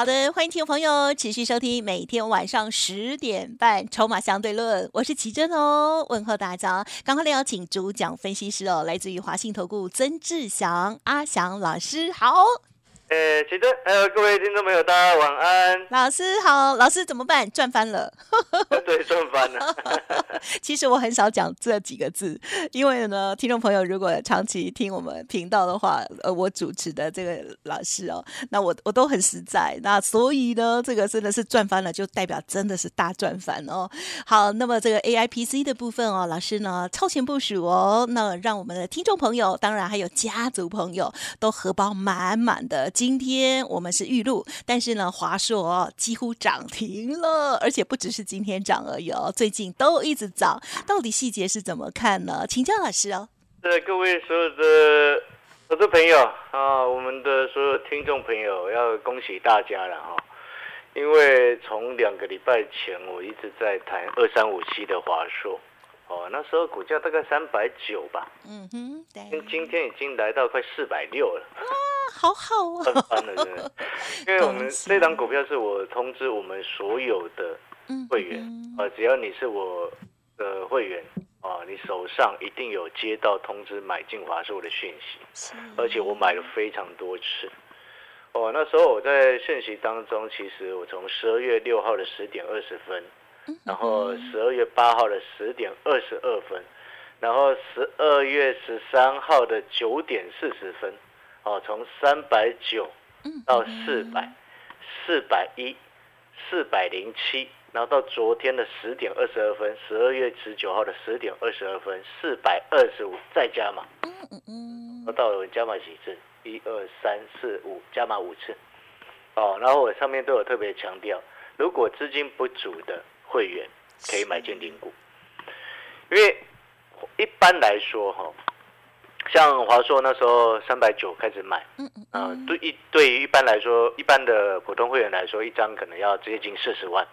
好的，欢迎听众朋友持续收听每天晚上十点半《筹码相对论》，我是奇珍哦，问候大家。赶快来邀请主讲分析师哦，来自于华信投顾曾志祥阿祥老师，好。呃，奇珍，还有各位听众朋友，大家晚安。老师好，老师怎么办？赚翻了。对，赚翻了。其实我很少讲这几个字，因为呢，听众朋友如果长期听我们频道的话，呃，我主持的这个老师哦，那我我都很实在，那所以呢，这个真的是赚翻了，就代表真的是大赚翻哦。好，那么这个 A I P C 的部分哦，老师呢超前部署哦，那让我们的听众朋友，当然还有家族朋友，都荷包满满的。今天我们是预录，但是呢，华硕几乎涨停了，而且不只是今天涨而已哦，最近都一直涨。到底细节是怎么看呢？请教老师哦。呃，各位所有的投资朋友啊，我们的所有听众朋友，要恭喜大家了哈！因为从两个礼拜前，我一直在谈二三五七的华硕。哦，那时候股价大概三百九吧，嗯哼，对，今天已经来到快四百六了，哇，好好啊，翻了真的，因为我们 这档股票是我通知我们所有的会员，啊，只要你是我的会员，啊，你手上一定有接到通知买进华硕的讯息，而且我买了非常多次，哦，那时候我在讯息当中，其实我从十二月六号的十点二十分。然后十二月八号的十点二十二分，然后十二月十三号的九点四十分，哦，从三百九到四百，四百一，四百零七，然后到昨天的十点二十二分，十二月十九号的十点二十二分，四百二十五再加码，嗯嗯嗯，那到了加码几次？一二三四五，加码五次，哦，然后我上面都有特别强调，如果资金不足的。会员可以买进零股，因为一般来说哈，像华硕那时候三百九开始买，嗯嗯，对一对于一般来说，一般的普通会员来说，一张可能要接近四十万，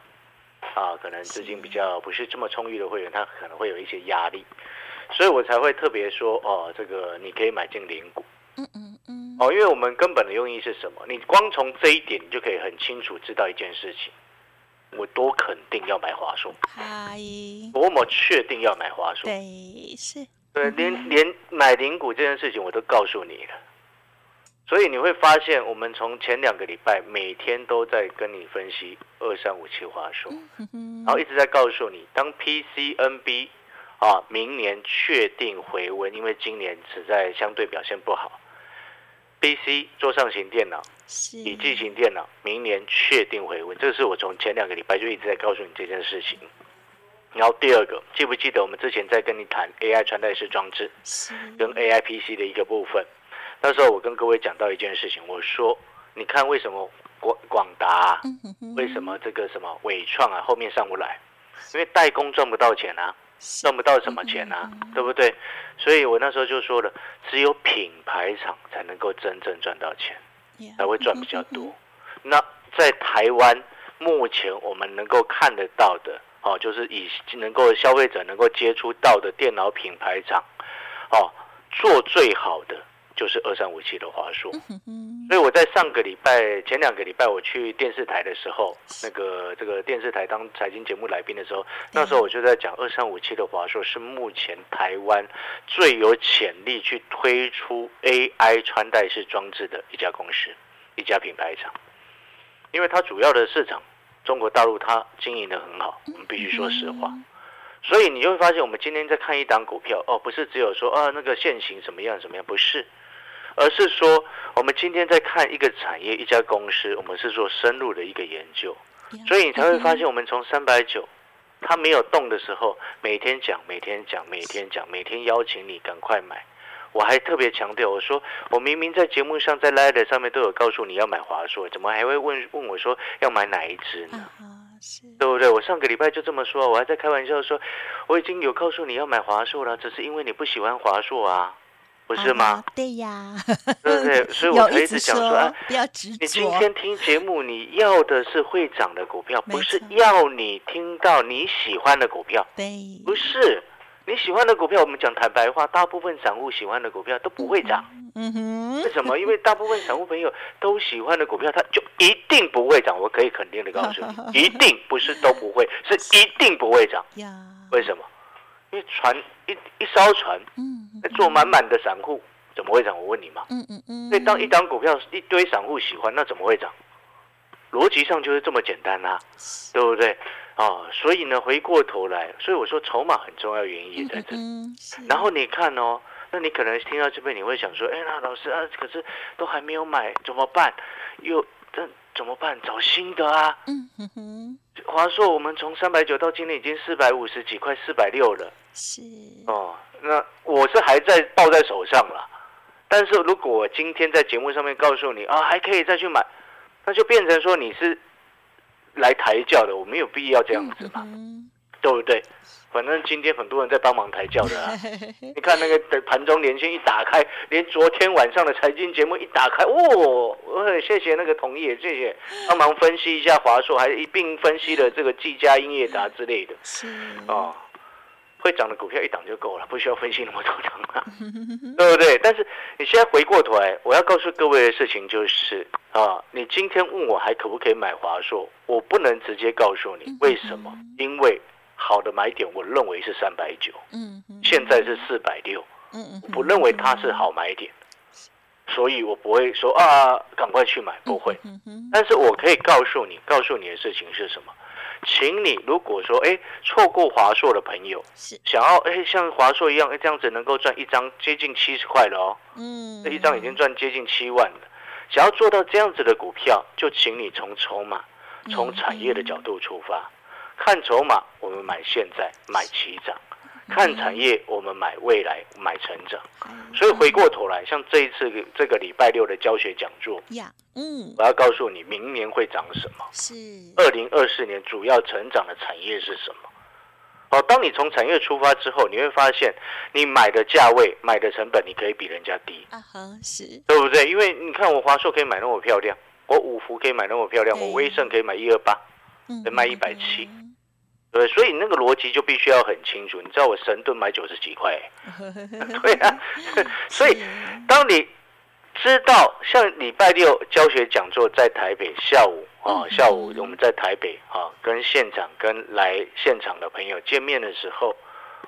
啊，可能资金比较不是这么充裕的会员，他可能会有一些压力，所以我才会特别说哦，这个你可以买进零股，嗯嗯嗯，哦，因为我们根本的用意是什么？你光从这一点，你就可以很清楚知道一件事情。我多肯定要买华硕，嗨，多么确定要买华硕？对，是，对，连连买零股这件事情我都告诉你了，所以你会发现，我们从前两个礼拜每天都在跟你分析二三五七华硕，然后一直在告诉你，当 PCNB 啊，明年确定回温，因为今年实在相对表现不好。，BC 桌上型电脑、笔记型电脑，明年确定回温，这是我从前两个礼拜就一直在告诉你这件事情。然后第二个，记不记得我们之前在跟你谈 AI 穿戴式装置跟 AI PC 的一个部分？那时候我跟各位讲到一件事情，我说你看为什么广广达，为什么这个什么伟创啊后面上不来？因为代工赚不到钱啊。赚不到什么钱啊，对不对？所以我那时候就说了，只有品牌厂才能够真正赚到钱，才会赚比较多。那在台湾目前我们能够看得到的，哦，就是以能够消费者能够接触到的电脑品牌厂，哦，做最好的。就是二三五七的华硕，所以我在上个礼拜前两个礼拜我去电视台的时候，那个这个电视台当财经节目来宾的时候，那时候我就在讲二三五七的华硕是目前台湾最有潜力去推出 AI 穿戴式装置的一家公司，一家品牌厂，因为它主要的市场中国大陆它经营的很好，我们必须说实话。所以你就会发现，我们今天在看一档股票哦，不是只有说啊那个现行怎么样怎么样，不是。而是说，我们今天在看一个产业、一家公司，我们是做深入的一个研究，所以你才会发现，我们从三百九，它没有动的时候，每天讲、每天讲、每天讲、每天邀请你赶快买。我还特别强调，我说我明明在节目上、在 Ladder 上面都有告诉你要买华硕，怎么还会问问我说要买哪一只呢？是，对不对？我上个礼拜就这么说，我还在开玩笑说，我已经有告诉你要买华硕了，只是因为你不喜欢华硕啊，不是吗？啊对呀，对不对？所以我才一直讲说，啊，不要执你今，天听节目，你要的是会涨的股票，不是要你听到你喜欢的股票，对，不是你喜欢的股票。我们讲坦白话，大部分散户喜欢的股票都不会涨。嗯哼为，什么？因为大部分散户朋友都喜欢的股票，它就一定不会涨。我可以肯定的告诉你，一定不是都不会，是一定不会涨。呀，为什么？因为船一一艘船嗯坐满满的散户，怎么会涨？我问你嘛。嗯嗯嗯，所以当一档股票一堆散户喜欢，那怎么会涨？逻辑上就是这么简单啊，对不对？啊，所以呢，回过头来，所以我说筹码很重要，原因也在这然后你看哦，那你可能听到这边，你会想说，哎，那老师啊，可是都还没有买，怎么办？又这怎么办？找新的啊！嗯哼哼，华硕我们从三百九到今天已经四百五十几，快四百六了是，哦。那我是还在抱在手上了，但是如果我今天在节目上面告诉你啊，还可以再去买，那就变成说你是来抬轿的，我没有必要这样子嘛，嗯对不对？反正今天很多人在帮忙抬轿的啊。你看那个盘中连线一打开，连昨天晚上的财经节目一打开，哦，谢谢那个同业，谢谢帮忙分析一下华硕，还一并分析了这个技嘉、英业达之类的是，哦。会涨的股票一档就够了，不需要分析那么多档了，对不对？但是你现在回过头来，我要告诉各位的事情就是啊，你今天问我还可不可以买华硕，我不能直接告诉你为什么，因为好的买点我认为是三百九，嗯，现在是四百六。嗯嗯我不认为它是好买点，所以我不会说啊，赶快去买，不会。但是我可以告诉你，告诉你的事情是什么？请你如果说哎错过华硕的朋友，是，想要哎像华硕一样，哎这样子能够赚一张接近七十块了哦，嗯，这一张已经赚接近七万了。想要做到这样子的股票，就请你从筹码、从产业的角度出发，看筹码，我们买现在，买起涨；看产业，我们买未来，买成长。所以回过头来，像这一次这个礼拜六的教学讲座，呀，嗯，我要告诉你，明年会涨什么？是，二零二四年主要成长的产业是什么？哦，当你从产业出发之后，你会发现，你买的价位、买的成本，你可以比人家低，啊哈，是，对不对？因为你看我华硕可以买那么漂亮，我五福可以买那么漂亮，我威盛可以买一二八，嗯卖170对，所以那个逻辑就必须要很清楚。你知道我神盾买九十几块、对啊，所以当你知道像礼拜六教学讲座在台北下午啊，嗯。下午我们在台北啊，跟现场跟来现场的朋友见面的时候，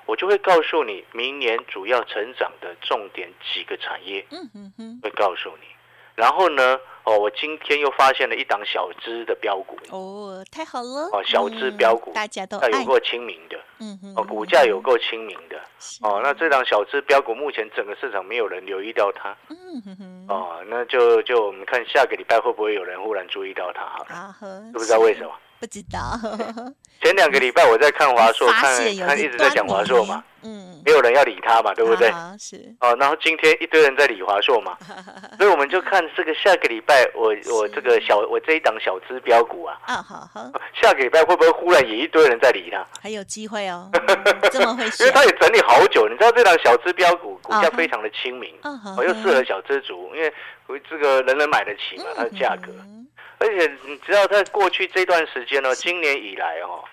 我就会告诉你明年主要成长的重点几个产业，嗯哼哼，会告诉你。然后呢，哦，我今天又发现了一档小资的标股，哦，太好了，哦小资嗯标股。大家都爱，它有够亲民的，嗯哼，哦，股价有够亲民的，哦，那这档小资标股目前整个市场没有人留意到它，嗯哼哼，哦，那就就我们看下个礼拜会不会有人忽然注意到它好了，啊不知道为什么？不知道，前两个礼拜我在看华硕，看一直在讲华硕嘛，嗯，没有人要理他嘛，对不对？啊是，哦，然后今天一堆人在理华硕嘛，所以我们就看这个下个礼拜我我这个小我这一档小资标股啊，啊好好，下个礼拜会不会忽然也一堆人在理他？还有机会哦，嗯 这么会因为他，也整理好久，你知道这档小资标股股价非常的亲民，啊又适合小资族，因为这个人人买得起嘛，它的价格，嗯而且你知道在过去这段时间呢，今年以来哦，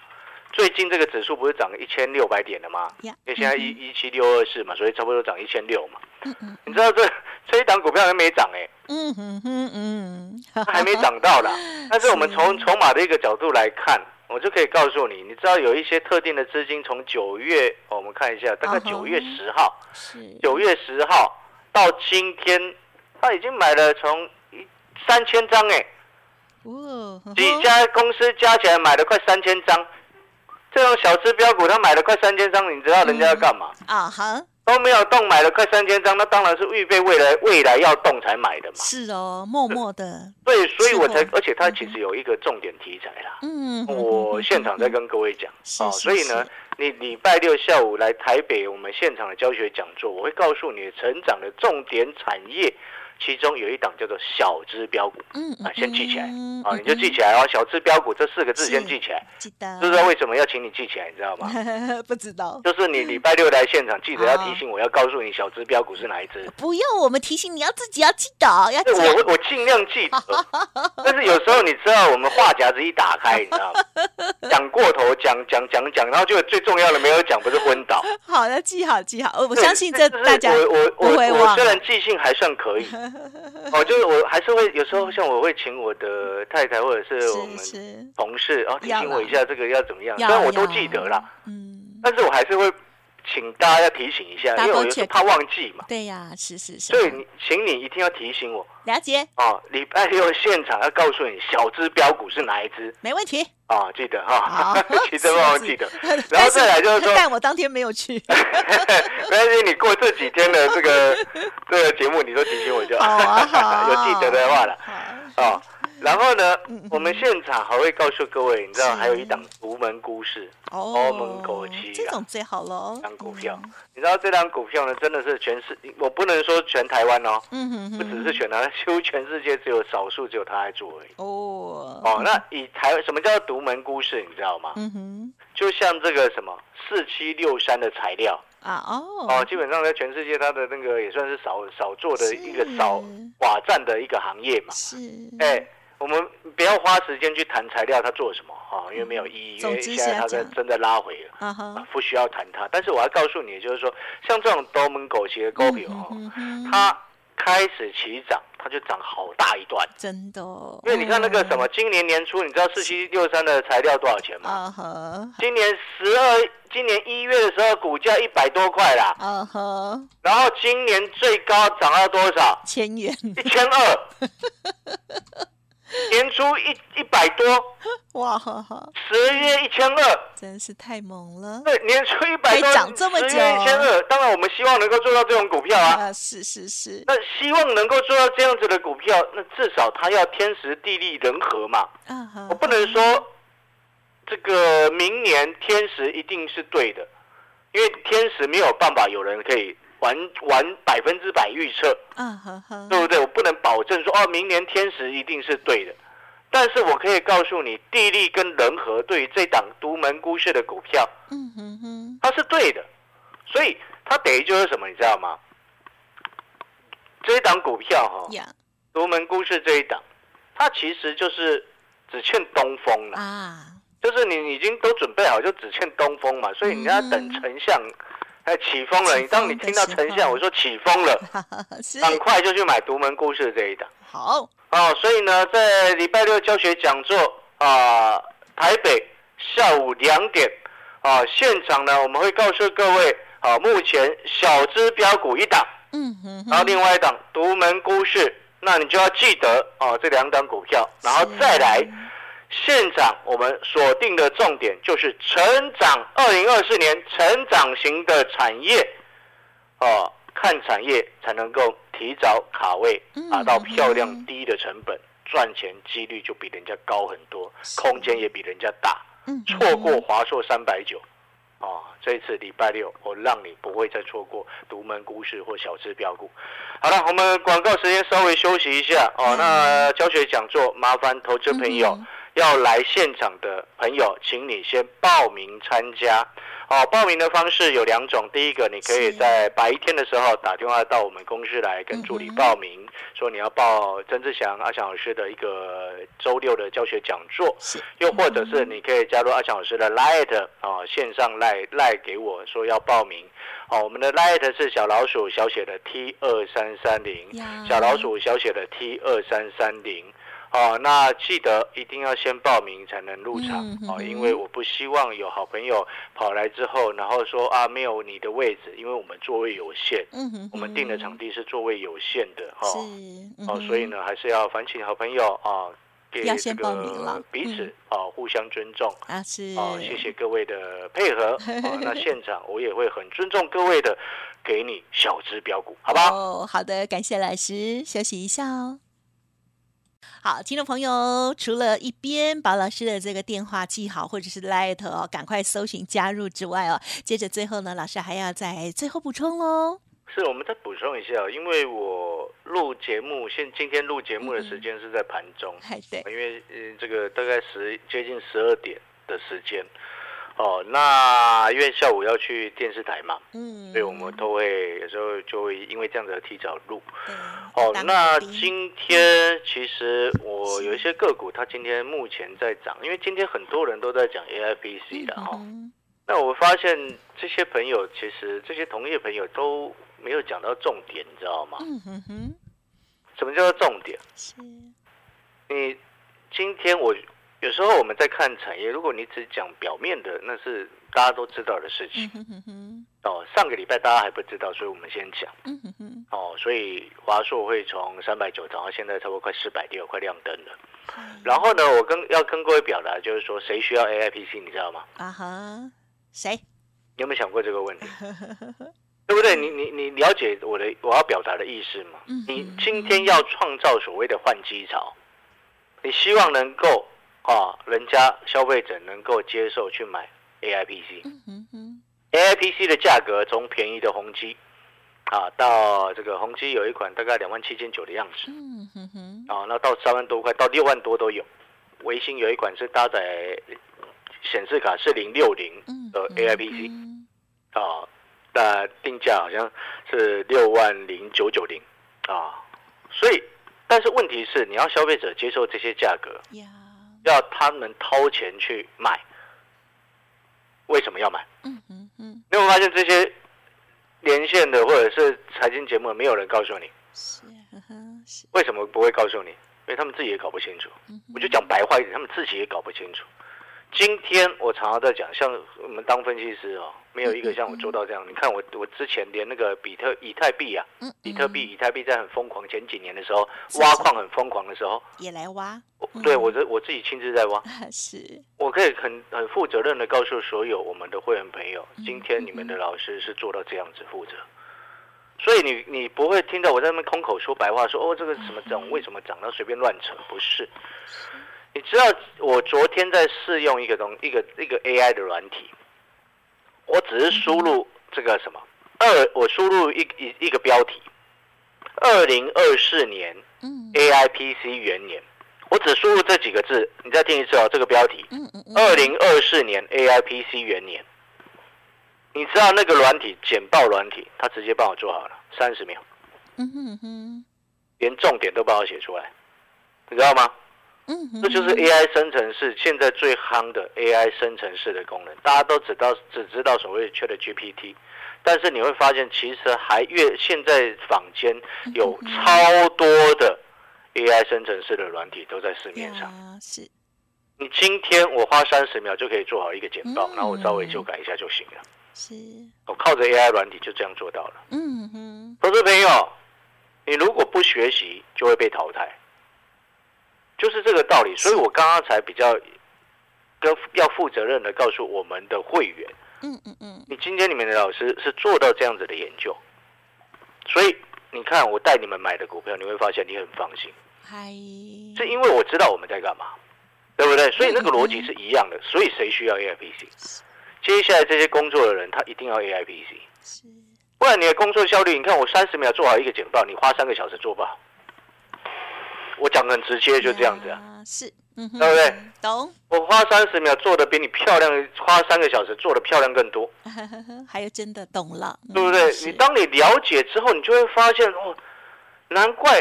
最近这个指数不是涨一千六百点了吗？呀因为现在一一七六二四嘛，所以差不多涨一千六嘛。嗯嗯你知道这 这一档股票还没涨哎、嗯嗯，它还没涨到啦。但是我们从筹码的一个角度来看，我就可以告诉你，你知道有一些特定的资金从九月，哦我们看一下，大概九月十号，是，九月十号到今天，他已经买了从一三千张哎、几家公司加起来买了快三千张。这种小资标股，他买了快三千张，你知道人家要干嘛？啊哈，都没有动，买了快三千张，那当然是预备未来未来要动才买的嘛。是哦，默默的，对，所以我才而且它其实有一个重点题材啦。嗯，我现场在跟各位讲哦，是是所以呢，你礼拜六下午来台北我们现场的教学讲座，我会告诉你成长的重点产业其中有一档叫做小资标股嗯啊，先记起来嗯啊，你就记起来哦，小资标股这四个字先记起来。记得，知不知道为什么要请你记起来？你知道吗？不知道。就是你礼拜六来现场，记得要啊提醒我，要告诉你小资标股是哪一只。不用我们提醒，你要自己要记得，要我我尽量记得，但是有时候你知道，我们话匣子一打开，你知道吗？讲过头，讲讲讲讲，然后就最重要的没有讲，不是昏倒。好的，记好记好。我相信这就是大家我我我虽然记性还算可以，哦，就是我还是会有时候像我会请我的太太或者是我们同事，然后提醒我一下这个要怎么样，虽然我都记得啦，嗯，但是我还是会请大家要提醒一下，因为我有时候怕忘记嘛，对呀，是是是。所以你请你一定要提醒我了解，哦，礼拜六现场要告诉你小只标股是哪一只没问题。啊，记得哈好，记得帮我是记得。然后再来就是说，但我当天没有去。没关系，你过这几天的这个这个节目，你都提醒我就好啊，好啊，有记得的话了好。啊。然后呢我们现场还会告诉各位，你知道是还有一档独门故事，哦，欧盟国际啊这种最好喽。档股票。你知道这档股票呢，真的是全世，我不能说全台湾哦，嗯哼哼，不只是全台湾，几乎全世界只有少数只有他在做而已。哦哦，那以台什么叫做独门故事，你知道吗？嗯哼就像这个什么四七六三的材料啊哦哦，基本上在全世界它的那个也算是少少做的一个少寡占的一个行业嘛。是哎，我们不要花时间去谈材料它做什么哈、哦，因为没有意义，因为现在它在正在真的拉回了。不需要谈它，但是我要告诉你，就是说，像这种多门狗血的股票它开始起涨，它就涨好大一段。真的哦，因为你看那个什么，今年年初，你知道四七六三的材料多少钱吗？啊今年十二，今年一月的时候，股价一百多块啦，啊，然后今年最高涨到多少？千元一千二。年初一一百多，哇哈哈，十月一千二，真是太猛了对，年初一百多，这么久十月一千二。当然，我们希望能够做到这种股票啊。啊！是是是那希望能够做到这样子的股票，那至少它要天时地利人和嘛。啊哈，我不能说这个明年天时一定是对的，因为天时没有办法有人可以完完百分之百预测，嗯哼哼，对不对？我不能保证说哦，明年天时一定是对的，但是我可以告诉你，地利跟人和对于这档独门孤市的股票，嗯哼哼，它是对的，所以它等于就是什么，你知道吗？这一档股票哈、呀独门孤市这一档，它其实就是只欠东风了。啊，就是你已经都准备好，就只欠东风嘛，所以你要等嗯。丞相哎起风了。当你听到时丞相 我说起风了，哈哈哈，是赶快就去买独门故事这一档好，哦。所以呢，在礼拜六教学讲座啊、台北下午两点啊、现场呢我们会告诉各位啊、目前小资标股一档，嗯哼然后，另外一档独门故事，那你就要记得哦这两档股票，然后再来。现场我们锁定的重点就是成长，二零二四年成长型的产业，哦，看产业才能够提早卡位，嗯达到漂亮低的成本，赚钱几率就比人家高很多，空间也比人家大。错过华硕三百九，啊，这一次礼拜六我让你不会再错过独门股市或小资标股。好了，我们广告时间稍微休息一下哦。嗯那教学讲座，麻烦投资朋友。嗯要来现场的朋友，请你先报名参加。哦，报名的方式有两种，第一个你可以在白天的时候打电话到我们公司来跟助理报名，说你要报曾志祥阿强老师的一个周六的教学讲座，是又或者是你可以加入阿强老师的 Light 啊、线上赖赖给我说要报名。哦，我们的 Lite 是小老鼠小写的 T 二三三零，小老鼠小写的 T 二三三零。哦，那记得一定要先报名才能入场嗯哦，嗯因为我不希望有好朋友跑来之后，然后说啊没有你的位置，因为我们座位有限，嗯哼，我们定的场地是座位有限的哈。是哦，嗯所以呢，还是要烦请好朋友啊，要先报名了个彼此嗯啊互相尊重。啊是哦，谢谢各位的配合。哦，那现场我也会很尊重各位的，给你小资标股，好不好？哦，好的，感谢老师，休息一下哦。好，听众朋友，除了一边把老师的这个电话记好，或者是 Light 哦，赶快搜寻加入之外哦，接着最后呢，老师还要在最后补充喽。是，我们再补充一下，因为我录节目，现今天录节目的时间是在盘中，哎对，因为呃这个大概十接近十二点的时间。哦，那因为下午要去电视台嘛，嗯，所以我们都会有时候就会因为这样子而提早录。哦，那今天其实我有一些个股，它今天目前在涨，因为今天很多人都在讲 AIPC 的哈、嗯那我发现这些朋友，其实这些同业朋友都没有讲到重点，你知道吗？嗯哼哼，什么叫做重点？是，你今天我有时候我们在看产业，如果你只讲表面的，那是大家都知道的事情嗯。哼哼哼，哦，上个礼拜大家还不知道，所以我们先讲。嗯哼哼，哦，所以华硕会从三百九涨到现在差不多快四百六，快亮灯了。嗯然后呢，我跟要跟各位表达就是说，谁需要 AIPC，你知道吗？啊哈，谁？你有没有想过这个问题？对不对？你你你了解我的我要表达的意思吗嗯？你今天要创造所谓的换机潮，你希望能够啊，人家消费者能够接受去买 AIPC。嗯哼哼，AIPC 的价格从便宜的宏基啊，到这个宏基有一款大概两万七千九的样子。嗯哼哼，啊，那到三万多块，到六万多都有。微星有一款是搭载显示卡是零六零嗯的 AIPC 嗯。啊，那定价好像是六万零九九零。啊，所以但是问题是你要消费者接受这些价格，呀，要他们掏钱去买，为什么要买？嗯嗯嗯，你有没有发现这些连线的或者是财经节目，没有人告诉你为什么不会告诉你？因为他们自己也搞不清楚。我就讲白话一点，他们自己也搞不清楚。今天我常常在讲，像我们当分析师哦，没有一个像我做到这样。你看我，我之前连那个比特以太币啊，嗯，比特币、以太币在很疯狂，前几年的时候挖矿很疯狂的时候，也来挖，嗯对我这我自己亲自在挖。是，我可以很很负责任的告诉所有我们的会员朋友，嗯今天你们的老师是做到这样子负责，所以你你不会听到我在那边空口说白话，说哦这个什么涨为什么涨，然后随便乱扯，不是。你知道我昨天在试用一个东一个一个 AI 的软体，我只是输入这个什么？二，我输入一一一个标题，二零二四年嗯。AIPC 元年，我只输入这几个字，你再听一次哦，这个标题，二零二四年 AIPC 元年，你知道那个软体简报软体，它直接帮我做好了，三十秒，嗯哼哼，连重点都帮我写出来，你知道吗？嗯哼，这就是 AI 生成式现在最夯的 AI 生成式的功能，大家都知道只知道所谓的 Chat GPT，但是你会发现其实还越现在坊间有超多的 AI 生成式的软体都在市面上。你今天我花三十秒就可以做好一个简报，嗯。然后我稍微修改一下就行了。是，我靠着 AI 软体就这样做到了。嗯哼，投资朋友，你如果不学习，就会被淘汰，就是这个道理。所以我刚刚才比较跟要负责任的告诉我们的会员，嗯嗯嗯，你今天你们的老师是做到这样子的研究，所以你看我带你们买的股票，你会发现你很放心，嗨，是因为我知道我们在干嘛，对不对？所以那个逻辑是一样的。所以谁需要 AIPC？接下来这些工作的人，他一定要 AIPC。是，不然你的工作效率，你看我三十秒做好一个简报，你花三个小时做不好。我讲得很直接，就这样子啊。呀，是，对不对？懂，我花三十秒做的比你漂亮，花三个小时做的漂亮更多，还有真的懂了，对不对？嗯你当你了解之后，你就会发现哦，难怪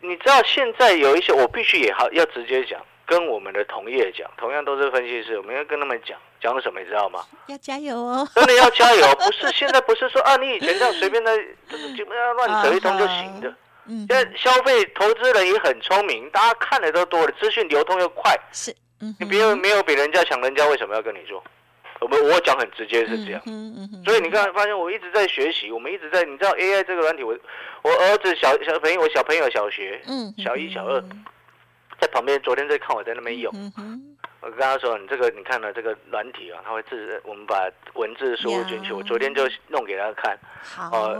你知道现在有一些，我必须也好要直接讲，跟我们的同业讲，同样都是分析师，我们要跟他们讲讲什么，你知道吗？要加油哦，真的要加油，不是 现在不是说啊，你以前这样随便的，就是基本上乱扯一通就行的。嗯。现在消费投资人也很聪明，大家看的都多了，资讯流通又快，是，嗯，你别没有比人家强，人家为什么要跟你做？我们我讲很直接是这样，嗯哼嗯，所以你看发现我一直在学习，我们一直在，你知道 AI 这个软体，我我儿子小小朋友，我小朋友小学，嗯，小一小二在旁边，昨天在看我在那边用，嗯哼，我跟他说，你这个你看了这个软体啊，它会自我们把文字输入进去，我昨天就弄给他看，好。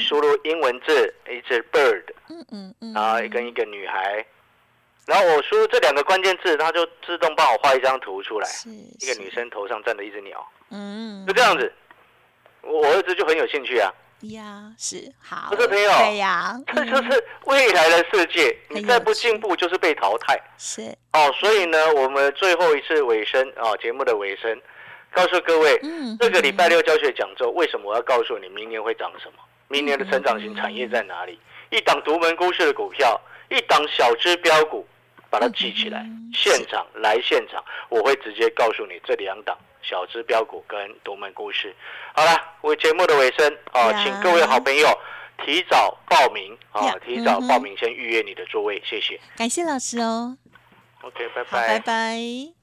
输入英文字，一只 bird，嗯嗯嗯，然后跟一个女孩，然后我输入这两个关键字，它就自动帮我画一张图出来，一个女，生头上站着一只鸟，是嗯，就这样子。我我儿子就很有兴趣啊，呀，是好，不是朋友对呀，这就是未来的世界，很你再不进步就是被淘汰。是哦，所以呢，我们最后一次尾声啊、节目的尾声，告诉各位，嗯这个礼拜六教学讲座，为什么我要告诉你明年会涨什么？明年的成长型产业在哪里？一档独门公司的股票，一档小支标股，把它记起来嗯。现场来现场，我会直接告诉你这两档小资标股跟独门故事。好了，为节目的尾声啊、呀请各位好朋友提早报名啊呀，提早报名先预约你的座位，谢谢。感谢老师哦，OK，拜拜，拜拜。